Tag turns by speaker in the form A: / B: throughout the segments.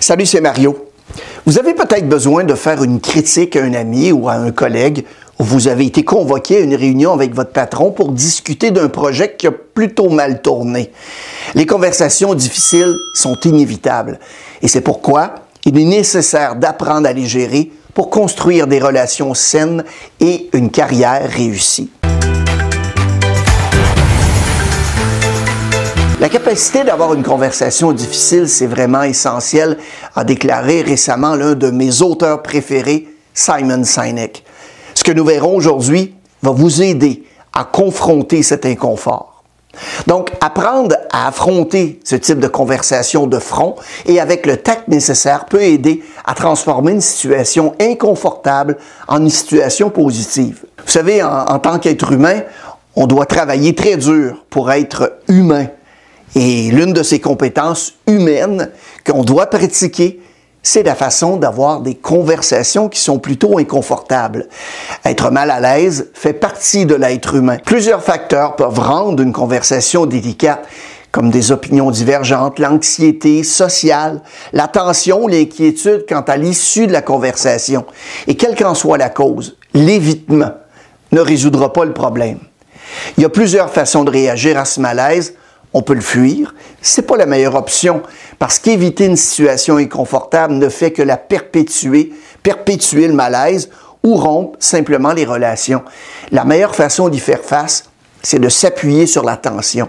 A: Salut, c'est Mario. Vous avez peut-être besoin de faire une critique à un ami ou à un collègue ou vous avez été convoqué à une réunion avec votre patron pour discuter d'un projet qui a plutôt mal tourné. Les conversations difficiles sont inévitables et c'est pourquoi il est nécessaire d'apprendre à les gérer pour construire des relations saines et une carrière réussie. La capacité d'avoir une conversation difficile, c'est vraiment essentiel, a déclaré récemment l'un de mes auteurs préférés, Simon Sinek. Ce que nous verrons aujourd'hui va vous aider à confronter cet inconfort. Donc, apprendre à affronter ce type de conversation de front et avec le tact nécessaire peut aider à transformer une situation inconfortable en une situation positive. Vous savez, en, en tant qu'être humain, on doit travailler très dur pour être humain et l'une de ces compétences humaines qu'on doit pratiquer, c'est la façon d'avoir des conversations qui sont plutôt inconfortables. Être mal à l'aise fait partie de l'être humain. Plusieurs facteurs peuvent rendre une conversation délicate comme des opinions divergentes, l'anxiété sociale, la tension, l'inquiétude quant à l'issue de la conversation. Et quelle qu'en soit la cause, l'évitement ne résoudra pas le problème. Il y a plusieurs façons de réagir à ce malaise on peut le fuir. C'est pas la meilleure option parce qu'éviter une situation inconfortable ne fait que la perpétuer, perpétuer le malaise ou rompre simplement les relations. La meilleure façon d'y faire face, c'est de s'appuyer sur la tension.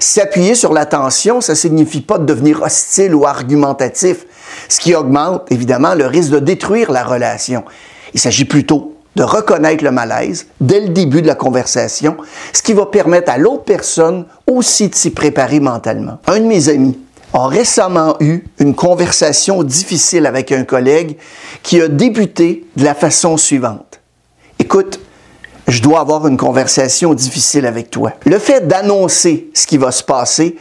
A: S'appuyer sur la tension, ça signifie pas de devenir hostile ou argumentatif, ce qui augmente évidemment le risque de détruire la relation. Il s'agit plutôt de reconnaître le malaise dès le début de la conversation, ce qui va permettre à l'autre personne aussi de s'y préparer mentalement. Un de mes amis a récemment eu une conversation difficile avec un collègue qui a débuté de la façon suivante. Écoute, je dois avoir une conversation difficile avec toi. Le fait d'annoncer ce qui va se passer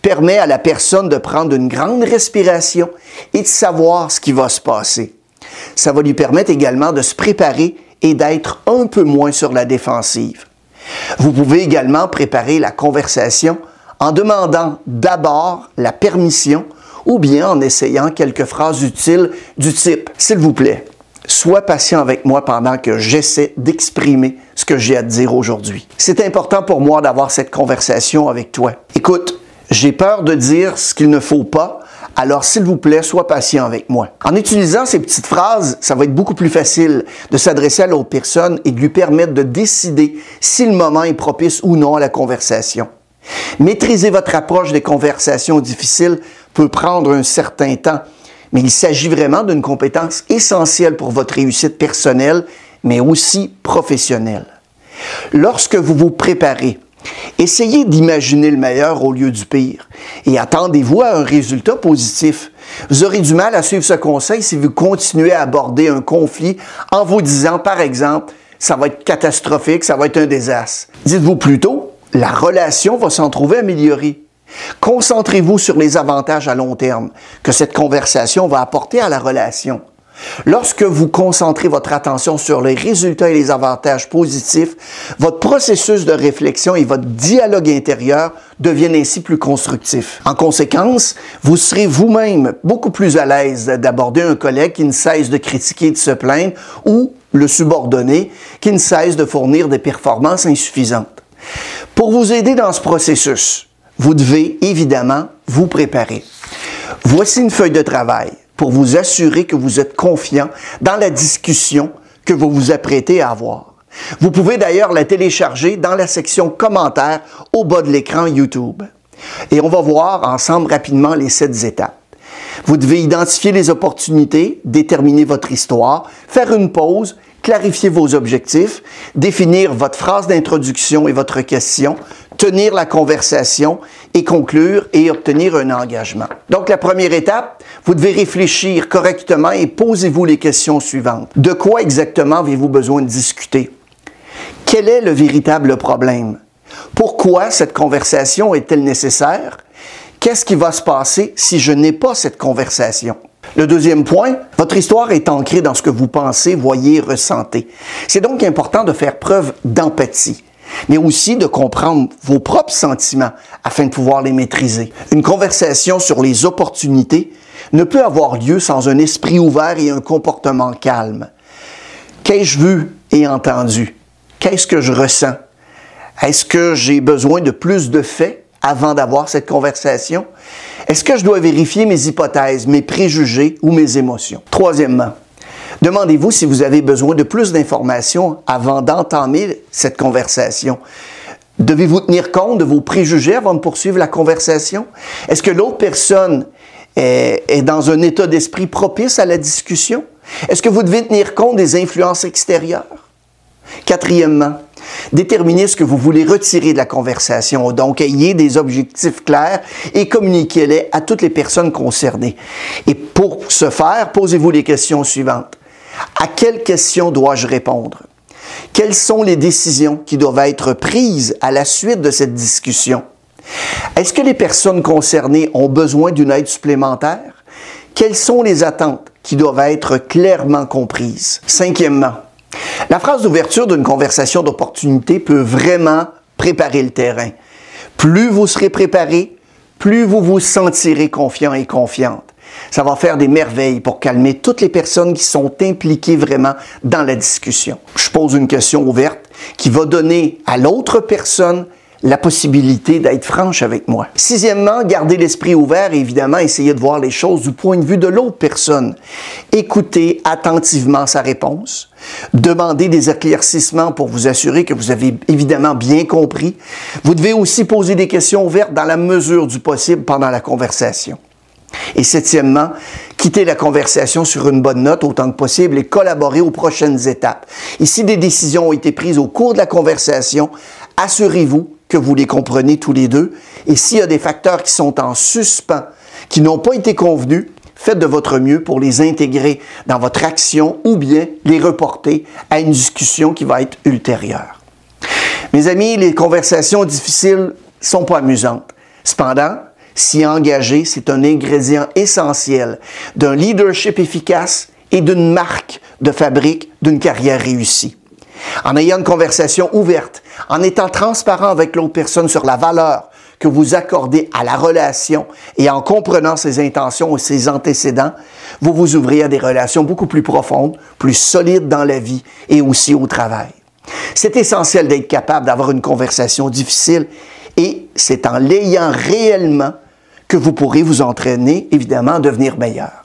A: permet à la personne de prendre une grande respiration et de savoir ce qui va se passer. Ça va lui permettre également de se préparer et d'être un peu moins sur la défensive. Vous pouvez également préparer la conversation en demandant d'abord la permission ou bien en essayant quelques phrases utiles du type S'il vous plaît, sois patient avec moi pendant que j'essaie d'exprimer ce que j'ai à te dire aujourd'hui. C'est important pour moi d'avoir cette conversation avec toi. Écoute, j'ai peur de dire ce qu'il ne faut pas alors, s'il vous plaît, sois patient avec moi. En utilisant ces petites phrases, ça va être beaucoup plus facile de s'adresser à l'autre personne et de lui permettre de décider si le moment est propice ou non à la conversation. Maîtriser votre approche des conversations difficiles peut prendre un certain temps, mais il s'agit vraiment d'une compétence essentielle pour votre réussite personnelle, mais aussi professionnelle. Lorsque vous vous préparez Essayez d'imaginer le meilleur au lieu du pire et attendez-vous à un résultat positif. Vous aurez du mal à suivre ce conseil si vous continuez à aborder un conflit en vous disant, par exemple, ça va être catastrophique, ça va être un désastre. Dites-vous plutôt, la relation va s'en trouver améliorée. Concentrez-vous sur les avantages à long terme que cette conversation va apporter à la relation. Lorsque vous concentrez votre attention sur les résultats et les avantages positifs, votre processus de réflexion et votre dialogue intérieur deviennent ainsi plus constructifs. En conséquence, vous serez vous-même beaucoup plus à l'aise d'aborder un collègue qui ne cesse de critiquer et de se plaindre ou le subordonné qui ne cesse de fournir des performances insuffisantes. Pour vous aider dans ce processus, vous devez évidemment vous préparer. Voici une feuille de travail pour vous assurer que vous êtes confiant dans la discussion que vous vous apprêtez à avoir. Vous pouvez d'ailleurs la télécharger dans la section commentaires au bas de l'écran YouTube. Et on va voir ensemble rapidement les sept étapes. Vous devez identifier les opportunités, déterminer votre histoire, faire une pause, clarifier vos objectifs, définir votre phrase d'introduction et votre question, tenir la conversation et conclure et obtenir un engagement. Donc la première étape, vous devez réfléchir correctement et posez-vous les questions suivantes. De quoi exactement avez-vous besoin de discuter? Quel est le véritable problème? Pourquoi cette conversation est-elle nécessaire? Qu'est-ce qui va se passer si je n'ai pas cette conversation? Le deuxième point, votre histoire est ancrée dans ce que vous pensez, voyez, ressentez. C'est donc important de faire preuve d'empathie. Mais aussi de comprendre vos propres sentiments afin de pouvoir les maîtriser. Une conversation sur les opportunités ne peut avoir lieu sans un esprit ouvert et un comportement calme. Qu'ai-je vu et entendu? Qu'est-ce que je ressens? Est-ce que j'ai besoin de plus de faits avant d'avoir cette conversation? Est-ce que je dois vérifier mes hypothèses, mes préjugés ou mes émotions? Troisièmement, demandez-vous si vous avez besoin de plus d'informations avant d'entamer cette conversation. Devez-vous tenir compte de vos préjugés avant de poursuivre la conversation? Est-ce que l'autre personne est, dans un état d'esprit propice à la discussion? Est-ce que vous devez tenir compte des influences extérieures? Quatrièmement, déterminez ce que vous voulez retirer de la conversation. Donc, ayez des objectifs clairs et communiquez-les à toutes les personnes concernées. Et pour ce faire, posez-vous les questions suivantes. À quelles questions dois-je répondre? Quelles sont les décisions qui doivent être prises à la suite de cette discussion? Est-ce que les personnes concernées ont besoin d'une aide supplémentaire? Quelles sont les attentes qui doivent être clairement comprises? Cinquièmement, la phrase d'ouverture d'une conversation d'opportunité peut vraiment préparer le terrain. Plus vous serez préparé, plus vous vous sentirez confiant et confiante. Ça va faire des merveilles pour calmer toutes les personnes qui sont impliquées vraiment dans la discussion. Je pose une question ouverte qui va donner à l'autre personne la possibilité d'être franche avec moi. Sixièmement, garder l'esprit ouvert et évidemment essayer de voir les choses du point de vue de l'autre personne. Écoutez attentivement sa réponse. Demandez des éclaircissements pour vous assurer que vous avez évidemment bien compris. Vous devez aussi poser des questions ouvertes dans la mesure du possible pendant la conversation. Et septièmement, quitter la conversation sur une bonne note autant que possible et collaborer aux prochaines étapes. Et si des décisions ont été prises au cours de la conversation, assurez-vous que vous les comprenez tous les deux. Et s'il y a des facteurs qui sont en suspens, qui n'ont pas été convenus, faites de votre mieux pour les intégrer dans votre action ou bien les reporter à une discussion qui va être ultérieure. Mes amis, les conversations difficiles sont pas amusantes. Cependant, s'y engager, c'est un ingrédient essentiel d'un leadership efficace et d'une marque de fabrique d'une carrière réussie. En ayant une conversation ouverte, en étant transparent avec l'autre personne sur la valeur que vous accordez à la relation et en comprenant ses intentions et ses antécédents, vous vous ouvrez à des relations beaucoup plus profondes, plus solides dans la vie et aussi au travail. C'est essentiel d'être capable d'avoir une conversation difficile et c'est en l'ayant réellement que vous pourrez vous entraîner, évidemment, à devenir meilleur.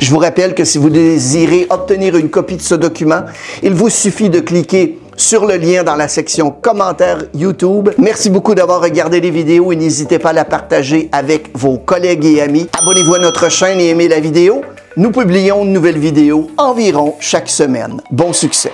A: Je vous rappelle que si vous désirez obtenir une copie de ce document, il vous suffit de cliquer sur le lien dans la section commentaires YouTube. Merci beaucoup d'avoir regardé les vidéos et n'hésitez pas à la partager avec vos collègues et amis. Abonnez-vous à notre chaîne et aimez la vidéo. Nous publions une nouvelle vidéo environ chaque semaine. Bon succès!